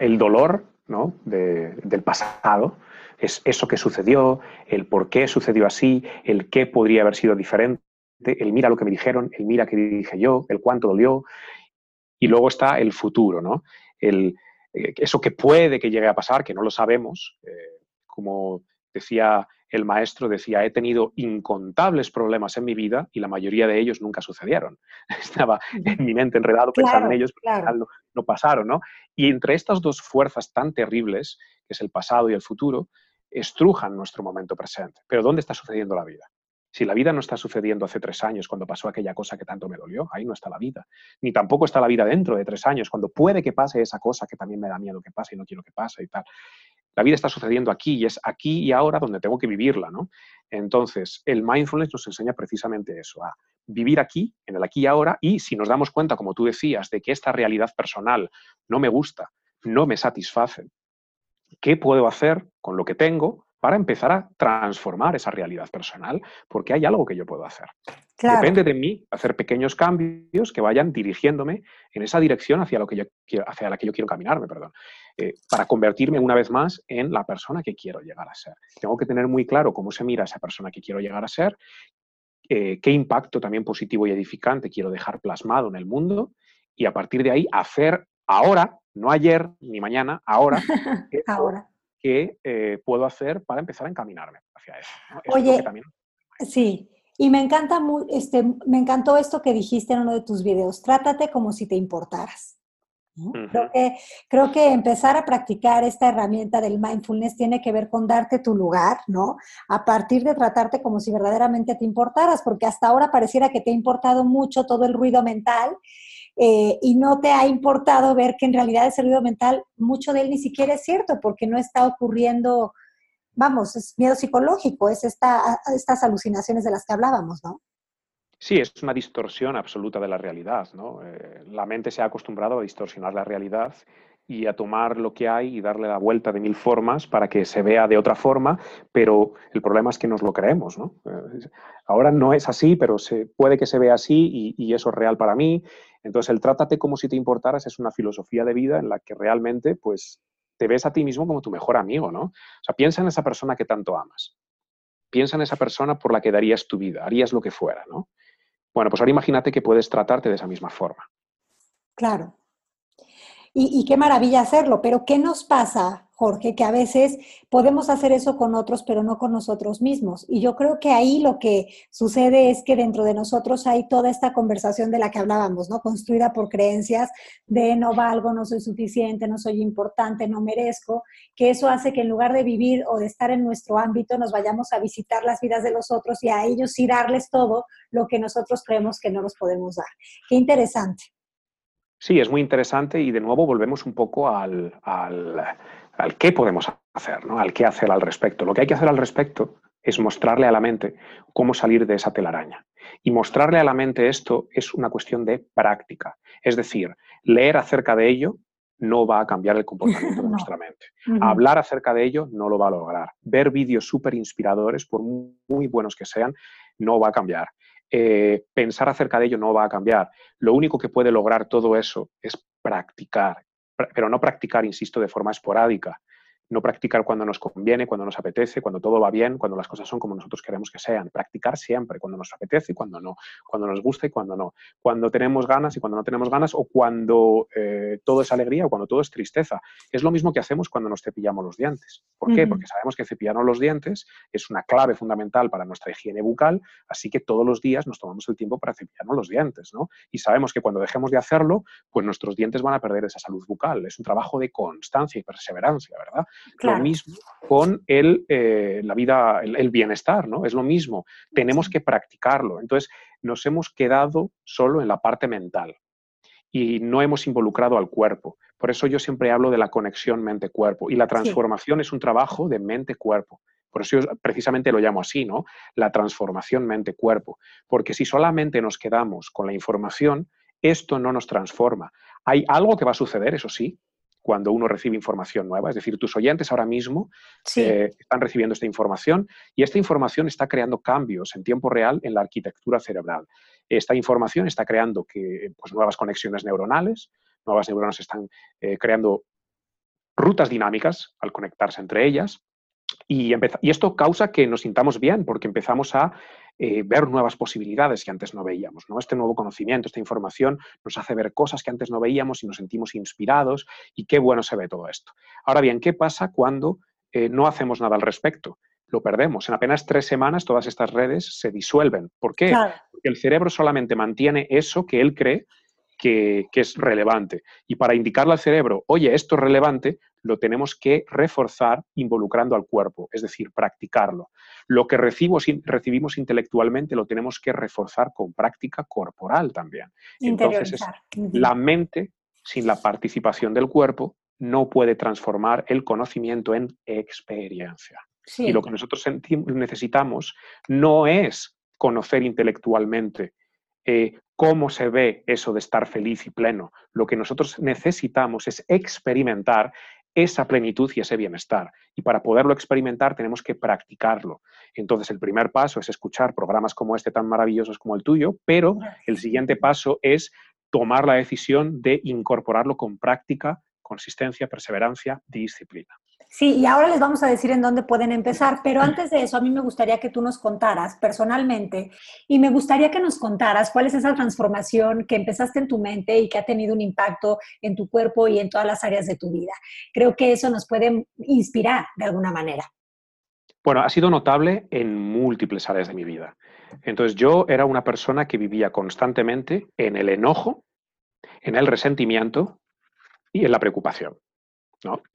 el dolor ¿no? del pasado, es eso que sucedió, el por qué sucedió así, el qué podría haber sido diferente, el mira lo que me dijeron, el mira qué dije yo, el cuánto dolió, y luego está el futuro, ¿no? El, eh, eso que puede que llegue a pasar, que no lo sabemos, eh, como decía el maestro, decía, he tenido incontables problemas en mi vida y la mayoría de ellos nunca sucedieron. Estaba en mi mente enredado pensando en ellos, pero no, no, pasaron, ¿no? Y entre estas dos fuerzas tan terribles, que es el pasado y el futuro, estrujan nuestro momento presente. Pero ¿dónde está sucediendo la vida? Si la vida no está sucediendo hace tres años, cuando pasó aquella cosa que tanto me dolió, ahí no está la vida. Ni tampoco está la vida dentro de tres años, cuando puede que pase esa cosa que también me da miedo que pase y no quiero que pase y tal. La vida está sucediendo aquí y es aquí y ahora donde tengo que vivirla, ¿no? Entonces, el mindfulness nos enseña precisamente eso, a vivir aquí, en el aquí y ahora, y si nos damos cuenta, como tú decías, de que esta realidad personal no me gusta, no me satisface, ¿qué puedo hacer con lo que tengo para empezar a transformar esa realidad personal, porque hay algo que yo puedo hacer. Depende de mí hacer pequeños cambios que vayan dirigiéndome en esa dirección hacia, lo que yo, hacia la que yo quiero caminarme, perdón, eh, para convertirme una vez más en la persona que quiero llegar a ser. Tengo que tener muy claro cómo se mira esa persona que quiero llegar a ser, eh, qué impacto también positivo y edificante quiero dejar plasmado en el mundo y a partir de ahí hacer ahora, no ayer ni mañana, ahora, ahora que eh, puedo hacer para empezar a encaminarme hacia eso. Oye, sí, y me, encanta, este, me encantó esto que dijiste en uno de tus videos, trátate como si te importaras. creo, que, creo que empezar a practicar esta herramienta del mindfulness tiene que ver con darte tu lugar, ¿no? A partir de tratarte como si verdaderamente te importaras, porque hasta ahora pareciera que te ha importado mucho todo el ruido mental eh, y no te ha importado ver que en realidad ese ruido mental, mucho de él ni siquiera es cierto, porque no está ocurriendo, vamos, es miedo psicológico, es esta, estas alucinaciones de las que hablábamos, ¿no? Sí, es una distorsión absoluta de la realidad, ¿no? Eh, la mente se ha acostumbrado a distorsionar la realidad y a tomar lo que hay y darle la vuelta de mil formas para que se vea de otra forma, pero el problema es que nos lo creemos, ¿no? Eh, ahora no es así, pero se, puede que se vea así y, y, eso es real para mí entonces, el trátate como si te importaras es una filosofía de vida en la que realmente, pues, te ves a ti mismo como tu mejor amigo, ¿no? O sea, piensa en esa persona que tanto amas. Piensa en esa persona por la que darías tu vida, harías lo que fuera, ¿no? Bueno, pues ahora imagínate que puedes tratarte de esa misma forma. Claro. Y, qué maravilla hacerlo, pero ¿qué nos pasa Jorge, que a veces podemos hacer eso con otros, pero no con nosotros mismos. Y yo creo que ahí lo que sucede es que dentro de nosotros hay toda esta conversación de la que hablábamos, ¿no? Construida por creencias de no valgo, no soy suficiente, no soy importante, no merezco, que eso hace que en lugar de vivir o de estar en nuestro ámbito, nos vayamos a visitar las vidas de los otros y a ellos sí darles todo lo que nosotros creemos que no los podemos dar. Qué interesante. Sí, es muy interesante y de nuevo volvemos un poco al, al qué podemos hacer, ¿no? al qué hacer al respecto. Lo que hay que hacer al respecto es mostrarle a la mente cómo salir de esa telaraña. Y mostrarle a la mente esto es una cuestión de práctica. Es decir, leer acerca de ello no va a cambiar el comportamiento de nuestra mente. Hablar acerca de ello no lo va a lograr. Ver vídeos súper inspiradores, por muy buenos que sean, no va a cambiar. Eh, pensar acerca de ello no va a cambiar. Lo único que puede lograr todo eso es practicar, pero no practicar, insisto, de forma esporádica, no practicar cuando nos conviene, cuando nos apetece, cuando todo va bien, cuando las cosas son como nosotros queremos que sean. Practicar siempre, cuando nos apetece y cuando no, cuando nos gusta y cuando no, cuando tenemos ganas y cuando no tenemos ganas, o cuando eh, todo es alegría o cuando todo es tristeza. Es lo mismo que hacemos cuando nos cepillamos los dientes. ¿Por qué? Porque sabemos que cepillarnos los dientes es una clave fundamental para nuestra higiene bucal, así que todos los días nos tomamos el tiempo para cepillarnos los dientes, ¿no? Y sabemos que cuando dejemos de hacerlo, pues nuestros dientes van a perder esa salud bucal. Es un trabajo de constancia y perseverancia, ¿verdad? Lo mismo con el, eh, la vida, el, bienestar, ¿no? Es lo mismo. Tenemos que practicarlo. Entonces, nos hemos quedado solo en la parte mental y no hemos involucrado al cuerpo. Por eso yo siempre hablo de la conexión mente-cuerpo y la transformación es un trabajo de mente-cuerpo. Por eso yo precisamente lo llamo así, ¿no? La transformación mente-cuerpo. Porque si solamente nos quedamos con la información, esto no nos transforma. Hay algo que va a suceder, eso sí, cuando uno recibe información nueva. Es decir, tus oyentes ahora mismo eh, están recibiendo esta información y esta información está creando cambios en tiempo real en la arquitectura cerebral. Esta información está creando que, pues, nuevas conexiones neuronales, nuevas neuronas están eh, creando rutas dinámicas al conectarse entre ellas. Y, y, esto causa que nos sintamos bien porque empezamos a eh, ver nuevas posibilidades que antes no veíamos. ¿no? Este nuevo conocimiento, esta información nos hace ver cosas que antes no veíamos y nos sentimos inspirados y qué bueno se ve todo esto. Ahora bien, ¿qué pasa cuando eh, no hacemos nada al respecto? Lo perdemos. En apenas tres semanas todas estas redes se disuelven. ¿Por qué? Porque el cerebro solamente mantiene eso que él cree que, es relevante. Y para indicarle al cerebro, oye, esto es relevante, lo tenemos que reforzar involucrando al cuerpo, es decir, practicarlo. Lo que recibimos, recibimos intelectualmente lo tenemos que reforzar con práctica corporal también. Entonces, la mente, sin la participación del cuerpo, no puede transformar el conocimiento en experiencia. Y lo que nosotros necesitamos no es conocer intelectualmente eh, cómo se ve eso de estar feliz y pleno. Lo que nosotros necesitamos es experimentar esa plenitud y ese bienestar. Y para poderlo experimentar tenemos que practicarlo. Entonces, el primer paso es escuchar programas como este tan maravillosos como el tuyo, pero el siguiente paso es tomar la decisión de incorporarlo con práctica, consistencia, perseverancia, disciplina. Sí, y ahora les vamos a decir en dónde pueden empezar, pero antes de eso, a mí me gustaría que tú nos contaras personalmente y me gustaría que nos contaras cuál es esa transformación que empezaste en tu mente y que ha tenido un impacto en tu cuerpo y en todas las áreas de tu vida. Creo que eso nos puede inspirar de alguna manera. Bueno, ha sido notable en múltiples áreas de mi vida. Entonces, yo era una persona que vivía constantemente en el enojo, en el resentimiento y en la preocupación.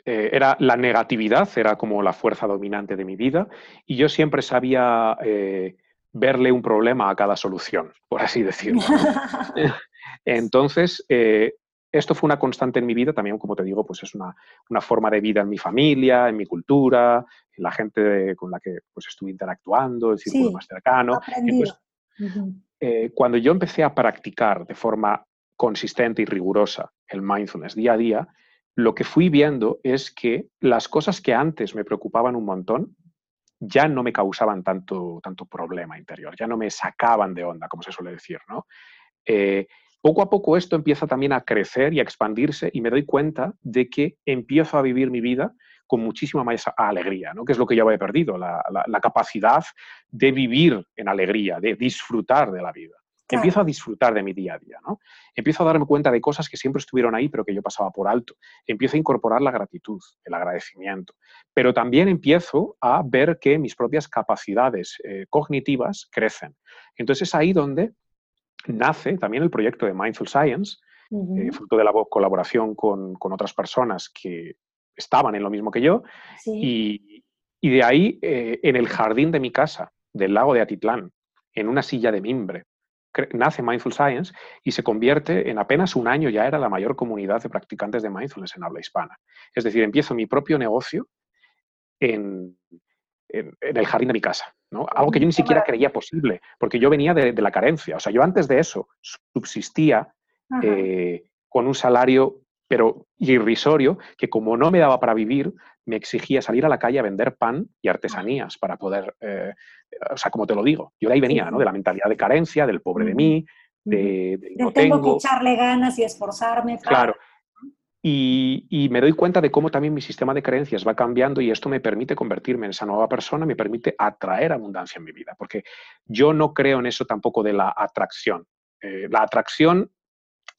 Eh, era la negatividad, era como la fuerza dominante de mi vida y yo siempre sabía eh, verle un problema a cada solución, por así decirlo. Entonces, eh, esto fue una constante en mi vida, también como te digo, pues es una, forma de vida en mi familia, en mi cultura, en la gente con la que pues, estuve interactuando, el círculo más cercano. cuando yo empecé a practicar de forma consistente y rigurosa el mindfulness día a día, lo que fui viendo es que las cosas que antes me preocupaban un montón ya no me causaban tanto, tanto problema interior, ya no me sacaban de onda, como se suele decir, ¿no? Eh, poco a poco esto empieza también a crecer y a expandirse y me doy cuenta de que empiezo a vivir mi vida con muchísima más alegría, ¿no? que es lo que yo había perdido, la capacidad de vivir en alegría, de disfrutar de la vida. Empiezo a disfrutar de mi día a día, ¿no? Empiezo a darme cuenta de cosas que siempre estuvieron ahí, pero que yo pasaba por alto. Empiezo a incorporar la gratitud, el agradecimiento. Pero también empiezo a ver que mis propias capacidades eh, cognitivas crecen. Entonces es ahí donde nace también el proyecto de Mindful Science, eh, fruto de la colaboración con, otras personas que estaban en lo mismo que yo. Y, de ahí, eh, en el jardín de mi casa, del lago de Atitlán, en una silla de mimbre, nace Mindful Science y se convierte en apenas un año ya era la mayor comunidad de practicantes de mindfulness en habla hispana. Es decir, empiezo mi propio negocio en, el jardín de mi casa. ¿no? Algo que yo ni siquiera creía posible, porque yo venía de, la carencia. O sea, yo antes de eso subsistía eh, con un salario pero irrisorio, que como no me daba para vivir, me exigía salir a la calle a vender pan y artesanías para poder, eh, o sea, como te lo digo, yo de ahí venía, ¿no? De la mentalidad de carencia, del pobre de mí, de, no tengo que echarle ganas y esforzarme. Claro. Y, y, me doy cuenta de cómo también mi sistema de creencias va cambiando y esto me permite convertirme en esa nueva persona, me permite atraer abundancia en mi vida, porque yo no creo en eso tampoco de la atracción. Eh, la atracción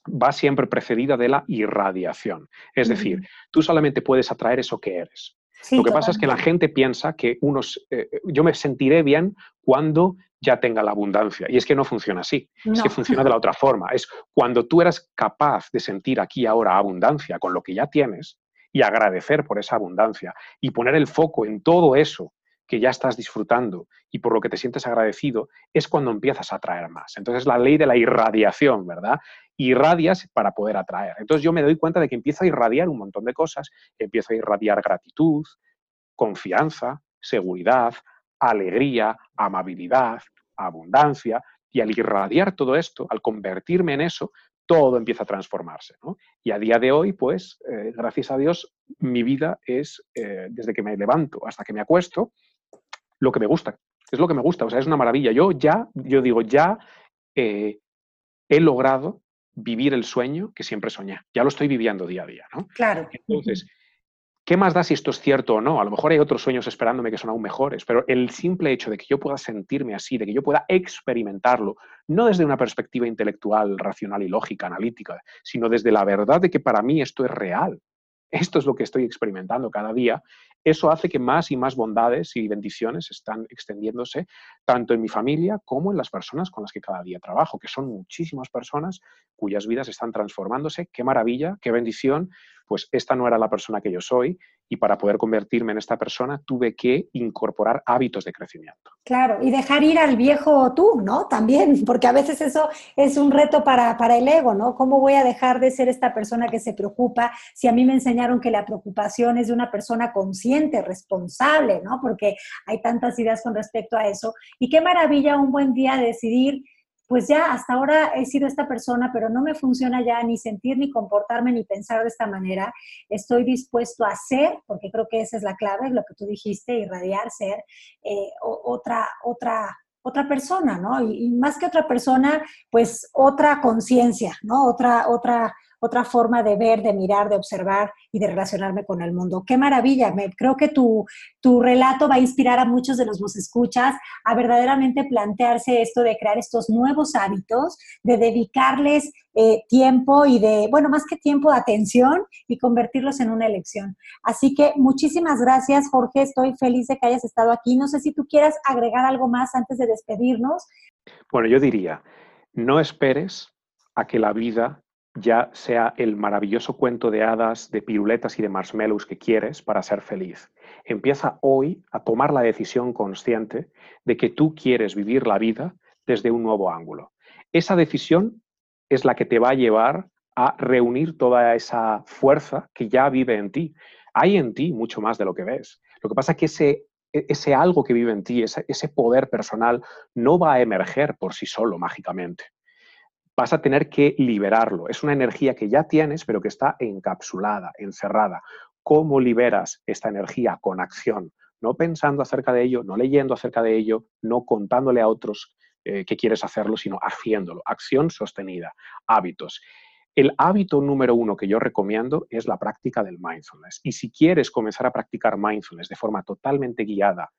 va siempre precedida de la irradiación. Es decir, tú solamente puedes atraer eso que eres. Lo que pasa es que la gente piensa que unos, eh, yo me sentiré bien cuando ya tenga la abundancia. Y es que no funciona así. Es que funciona de la otra forma. Es cuando tú eres capaz de sentir aquí ahora abundancia con lo que ya tienes y agradecer por esa abundancia y poner el foco en todo eso que ya estás disfrutando y por lo que te sientes agradecido, es cuando empiezas a atraer más. Entonces, la ley de la irradiación, ¿verdad? Irradias para poder atraer. Entonces, yo me doy cuenta de que empiezo a irradiar un montón de cosas, empiezo a irradiar gratitud, confianza, seguridad, alegría, amabilidad, abundancia, y al irradiar todo esto, al convertirme en eso, todo empieza a transformarse. Y a día de hoy, pues, eh, gracias a Dios, mi vida es, eh, desde que me levanto hasta que me acuesto, lo que me gusta. Es lo que me gusta, o sea, es una maravilla. Yo ya, yo digo, ya he logrado vivir el sueño que siempre soñé. Ya lo estoy viviendo día a día, ¿no? Claro. Entonces, ¿qué más da si esto es cierto o no? A lo mejor hay otros sueños esperándome que son aún mejores, pero el simple hecho de que yo pueda sentirme así, de que yo pueda experimentarlo, no desde una perspectiva intelectual, racional y lógica, analítica, sino desde la verdad de que para mí esto es real. Esto es lo que estoy experimentando cada día. Eso hace que más y más bondades y bendiciones están extendiéndose tanto en mi familia como en las personas con las que cada día trabajo, que son muchísimas personas cuyas vidas están transformándose. Qué maravilla, qué bendición. Pues esta no era la persona que yo soy y para poder convertirme en esta persona tuve que incorporar hábitos de crecimiento. Claro, y dejar ir al viejo tú, ¿no? También, porque a veces eso es un reto para, para, el ego, ¿no? ¿Cómo voy a dejar de ser esta persona que se preocupa si a mí me enseñaron que la preocupación es de una persona consciente, responsable, ¿no? Porque hay tantas ideas con respecto a eso. Y qué maravilla un buen día decidir pues ya hasta ahora he sido esta persona, pero no me funciona ya ni sentir, ni comportarme, ni pensar de esta manera. Estoy dispuesto a ser, porque creo que esa es la clave, lo que tú dijiste, irradiar, ser eh, otra, otra, otra persona, ¿no? Y, y, más que otra persona, pues otra conciencia, ¿no? Otra, otra, otra forma de ver, de mirar, de observar y de relacionarme con el mundo. Qué maravilla. Me, creo que tu, tu relato va a inspirar a muchos de los que escuchas a verdaderamente plantearse esto de crear estos nuevos hábitos, de dedicarles eh, tiempo y de, bueno, más que tiempo, atención y convertirlos en una elección. Así que muchísimas gracias, Jorge. Estoy feliz de que hayas estado aquí. No sé si tú quieras agregar algo más antes de despedirnos. Bueno, yo diría, no esperes a que la vida ya sea el maravilloso cuento de hadas, de piruletas y de marshmallows que quieres para ser feliz. Empieza hoy a tomar la decisión consciente de que tú quieres vivir la vida desde un nuevo ángulo. Esa decisión es la que te va a llevar a reunir toda esa fuerza que ya vive en ti. Hay en ti mucho más de lo que ves. Lo que pasa es que ese, e, ese algo que vive en ti, ese, ese poder personal, no va a emerger por sí solo mágicamente vas a tener que liberarlo. Es una energía que ya tienes, pero que está encapsulada, encerrada. ¿Cómo liberas esta energía con acción? No pensando acerca de ello, no leyendo acerca de ello, no contándole a otros eh, que quieres hacerlo, sino haciéndolo. Acción sostenida, hábitos. El hábito número uno que yo recomiendo es la práctica del mindfulness. Y si quieres comenzar a practicar mindfulness de forma totalmente guiada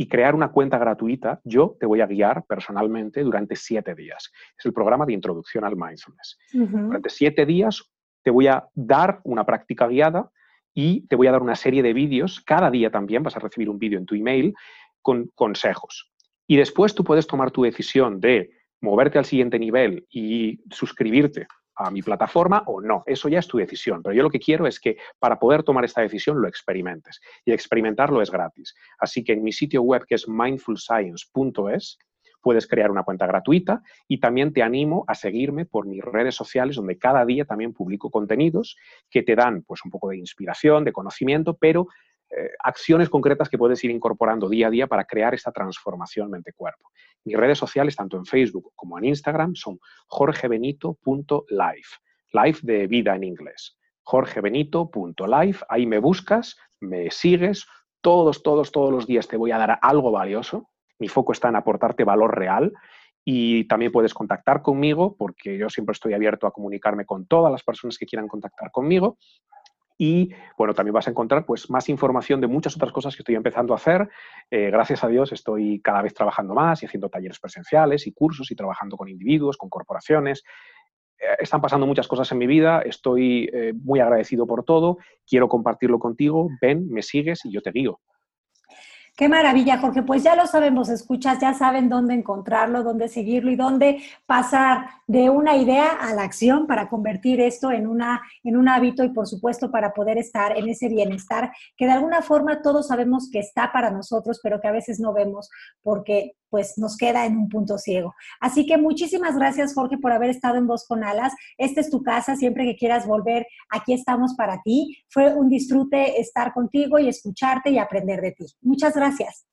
y crear una cuenta gratuita, yo te voy a guiar personalmente durante siete días. Es el programa de introducción al mindfulness. Durante siete días te voy a dar una práctica guiada y te voy a dar una serie de vídeos. Cada día también vas a recibir un vídeo en tu email con consejos. Y después tú puedes tomar tu decisión de moverte al siguiente nivel y suscribirte a mi plataforma o no. Eso ya es tu decisión. Pero yo lo que quiero es que para poder tomar esta decisión lo experimentes. Y experimentarlo es gratis. Así que en mi sitio web que es mindfulscience.es puedes crear una cuenta gratuita y también te animo a seguirme por mis redes sociales donde cada día también publico contenidos que te dan pues un poco de inspiración, de conocimiento, pero eh, acciones concretas que puedes ir incorporando día a día para crear esta transformación mente-cuerpo. Mis redes sociales, tanto en Facebook como en Instagram, son jorgebenito.life, life de vida en inglés. jorgebenito.life, ahí me buscas, me sigues, todos, todos, todos los días te voy a dar algo valioso. Mi foco está en aportarte valor real y también puedes contactar conmigo porque yo siempre estoy abierto a comunicarme con todas las personas que quieran contactar conmigo y bueno, también vas a encontrar pues, más información de muchas otras cosas que estoy empezando a hacer. Eh, gracias a Dios estoy cada vez trabajando más y haciendo talleres presenciales y cursos y trabajando con individuos, con corporaciones. Eh, están pasando muchas cosas en mi vida, estoy eh, muy agradecido por todo, quiero compartirlo contigo, ven, me sigues y yo te guío. Qué maravilla, Jorge. Pues ya lo sabemos, escuchas, ya saben dónde encontrarlo, dónde seguirlo y dónde pasar de una idea a la acción para convertir esto en, una, en un hábito y por supuesto para poder estar en ese bienestar que de alguna forma todos sabemos que está para nosotros, pero que a veces no vemos porque pues nos queda en un punto ciego. Así que muchísimas gracias, Jorge, por haber estado en Voz con Alas. Esta es tu casa, siempre que quieras volver, aquí estamos para ti. Fue un disfrute estar contigo y escucharte y aprender de ti. Muchas gracias.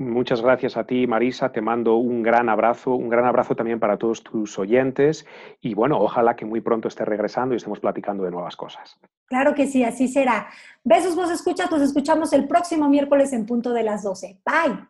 Muchas gracias a ti, Marisa. Te mando un gran abrazo, un gran abrazo también para todos tus oyentes y bueno, ojalá que muy pronto esté regresando y estemos platicando de nuevas cosas. Claro que sí, así será. Besos, vos escuchas, nos escuchamos el próximo miércoles en punto de las 12. Bye.